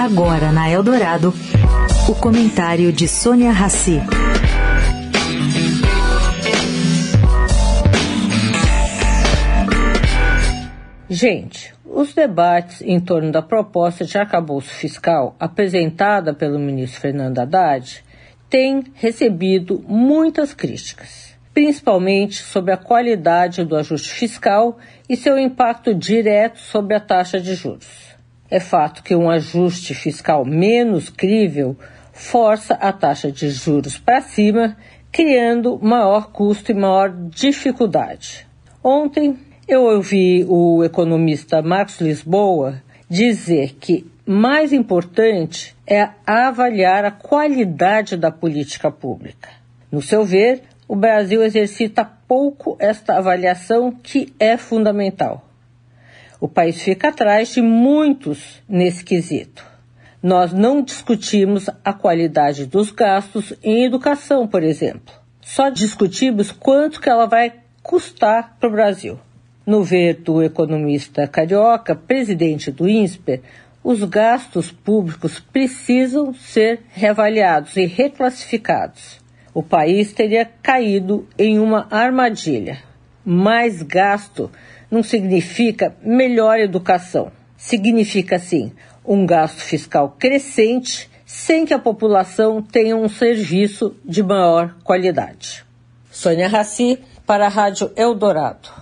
Agora na Eldorado, o comentário de Sônia Rassi. Gente, os debates em torno da proposta de arcabouço fiscal apresentada pelo ministro Fernando Haddad têm recebido muitas críticas, principalmente sobre a qualidade do ajuste fiscal e seu impacto direto sobre a taxa de juros. É fato que um ajuste fiscal menos crível força a taxa de juros para cima, criando maior custo e maior dificuldade. Ontem eu ouvi o economista Marcos Lisboa dizer que mais importante é avaliar a qualidade da política pública. No seu ver, o Brasil exercita pouco esta avaliação que é fundamental. O país fica atrás de muitos nesse quesito. Nós não discutimos a qualidade dos gastos em educação, por exemplo. Só discutimos quanto que ela vai custar para o Brasil. No ver do economista carioca, presidente do INSPER, os gastos públicos precisam ser reavaliados e reclassificados. O país teria caído em uma armadilha. Mais gasto não significa melhor educação. Significa, sim, um gasto fiscal crescente sem que a população tenha um serviço de maior qualidade. Sônia Raci, para a Rádio Eldorado.